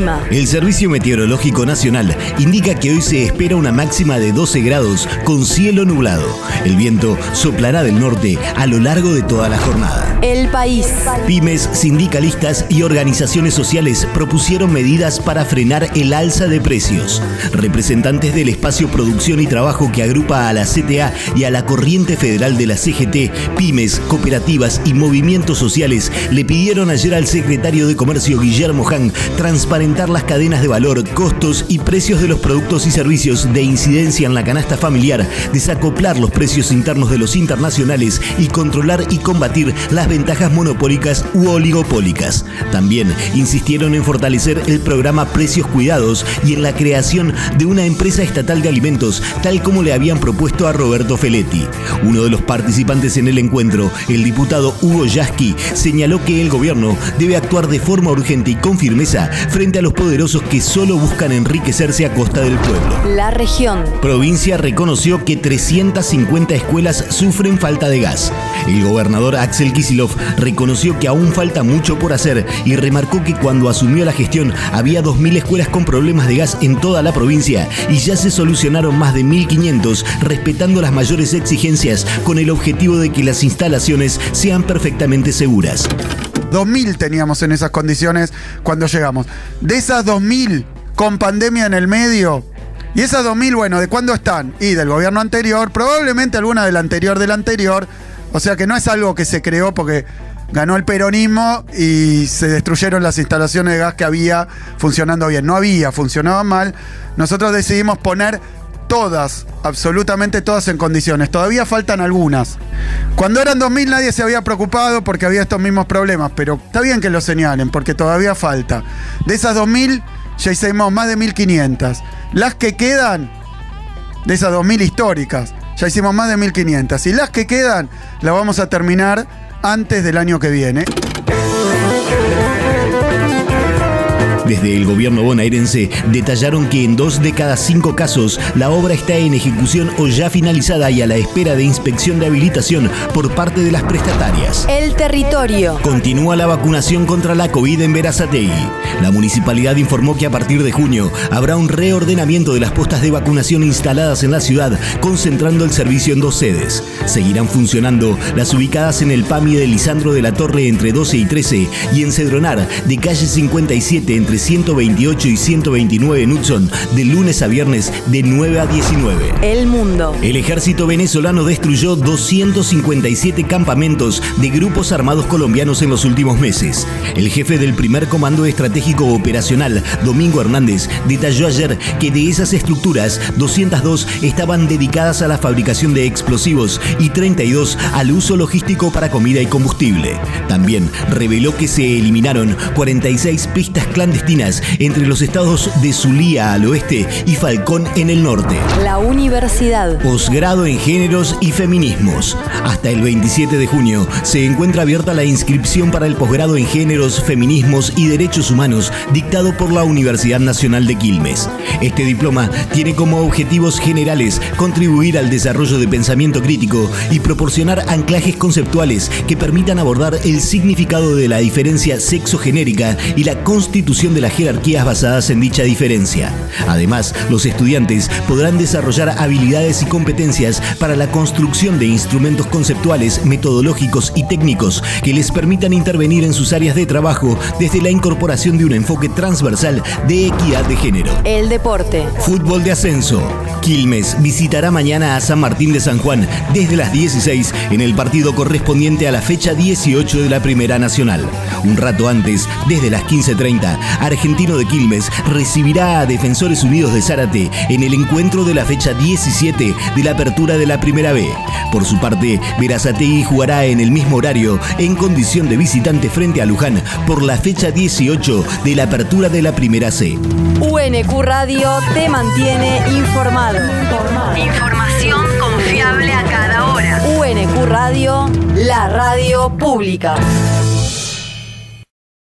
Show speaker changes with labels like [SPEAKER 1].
[SPEAKER 1] El clima.
[SPEAKER 2] El Servicio Meteorológico Nacional indica que hoy se espera una máxima de 12 grados con cielo nublado. El viento soplará del norte a lo largo de toda la jornada.
[SPEAKER 1] El país.
[SPEAKER 2] Pymes, sindicalistas y organizaciones sociales propusieron medidas para frenar el alza de precios. Representantes del espacio Producción y Trabajo que agrupa a la CTA y a la Corriente Federal de la CGT, pymes, cooperativas y movimientos sociales le pidieron ayer al secretario de Comercio Guillermo Han transparentar las cadenas de valor, costos y precios de los productos y servicios de incidencia en la canasta familiar, desacoplar los precios internos de los internacionales y controlar y combatir las ventajas monopólicas u oligopólicas. También insistieron en fortalecer el programa Precios Cuidados y en la creación de una empresa estatal de alimentos, tal como le habían propuesto a Roberto Feletti. Uno de los participantes en el encuentro, el diputado Hugo Yasky, señaló que el gobierno debe actuar de forma urgente y con firmeza frente a los poderosos que solo buscan enriquecerse a costa del pueblo.
[SPEAKER 1] La región.
[SPEAKER 2] Provincia reconoció que 350 escuelas sufren falta de gas. El gobernador Axel Kisilov reconoció que aún falta mucho por hacer y remarcó que cuando asumió la gestión había 2.000 escuelas con problemas de gas en toda la provincia y ya se solucionaron más de 1.500 respetando las mayores exigencias con el objetivo de que las instalaciones sean perfectamente seguras.
[SPEAKER 3] 2.000 teníamos en esas condiciones cuando llegamos. De esas 2.000 con pandemia en el medio, y esas 2.000, bueno, ¿de cuándo están? Y del gobierno anterior, probablemente alguna del anterior del anterior. O sea que no es algo que se creó porque ganó el peronismo y se destruyeron las instalaciones de gas que había funcionando bien. No había, funcionaban mal. Nosotros decidimos poner todas, absolutamente todas en condiciones. Todavía faltan algunas. Cuando eran 2.000 nadie se había preocupado porque había estos mismos problemas, pero está bien que lo señalen porque todavía falta. De esas 2.000 ya hicimos más de 1.500. Las que quedan, de esas 2.000 históricas, ya hicimos más de 1.500. Y las que quedan, las vamos a terminar antes del año que viene.
[SPEAKER 2] Desde el gobierno bonaerense detallaron que en dos de cada cinco casos la obra está en ejecución o ya finalizada y a la espera de inspección de habilitación por parte de las prestatarias.
[SPEAKER 1] El territorio.
[SPEAKER 2] Continúa la vacunación contra la COVID en Verazategui. La municipalidad informó que a partir de junio habrá un reordenamiento de las postas de vacunación instaladas en la ciudad, concentrando el servicio en dos sedes. Seguirán funcionando las ubicadas en el PAMI de Lisandro de la Torre entre 12 y 13 y en Cedronar de calle 57 entre 128 y 129 en Hudson de lunes a viernes de 9 a 19.
[SPEAKER 1] El mundo.
[SPEAKER 2] El ejército venezolano destruyó 257 campamentos de grupos armados colombianos en los últimos meses. El jefe del primer comando estratégico operacional, Domingo Hernández, detalló ayer que de esas estructuras, 202 estaban dedicadas a la fabricación de explosivos y 32 al uso logístico para comida y combustible. También reveló que se eliminaron 46 pistas clandestinas entre los estados de Zulía al oeste y Falcón en el norte.
[SPEAKER 1] La universidad.
[SPEAKER 2] Posgrado en Géneros y Feminismos. Hasta el 27 de junio se encuentra abierta la inscripción para el posgrado en Géneros, Feminismos y Derechos Humanos dictado por la Universidad Nacional de Quilmes. Este diploma tiene como objetivos generales contribuir al desarrollo de pensamiento crítico y proporcionar anclajes conceptuales que permitan abordar el significado de la diferencia sexogenérica y la constitución de las jerarquías basadas en dicha diferencia. Además, los estudiantes podrán desarrollar habilidades y competencias para la construcción de instrumentos conceptuales, metodológicos y técnicos que les permitan intervenir en sus áreas de trabajo desde la incorporación de un enfoque transversal de equidad de género.
[SPEAKER 1] El deporte.
[SPEAKER 2] Fútbol de ascenso. Quilmes visitará mañana a San Martín de San Juan desde las 16 en el partido correspondiente a la fecha 18 de la Primera Nacional. Un rato antes, desde las 15.30, Argentino de Quilmes recibirá a Defensores Unidos de Zárate en el encuentro de la fecha 17 de la apertura de la Primera B. Por su parte, Verazategui jugará en el mismo horario en condición de visitante frente a Luján por la fecha 18 de la apertura de la Primera C.
[SPEAKER 1] UNQ Radio te mantiene informado.
[SPEAKER 4] Información confiable a cada hora.
[SPEAKER 1] UNQ Radio, la radio pública.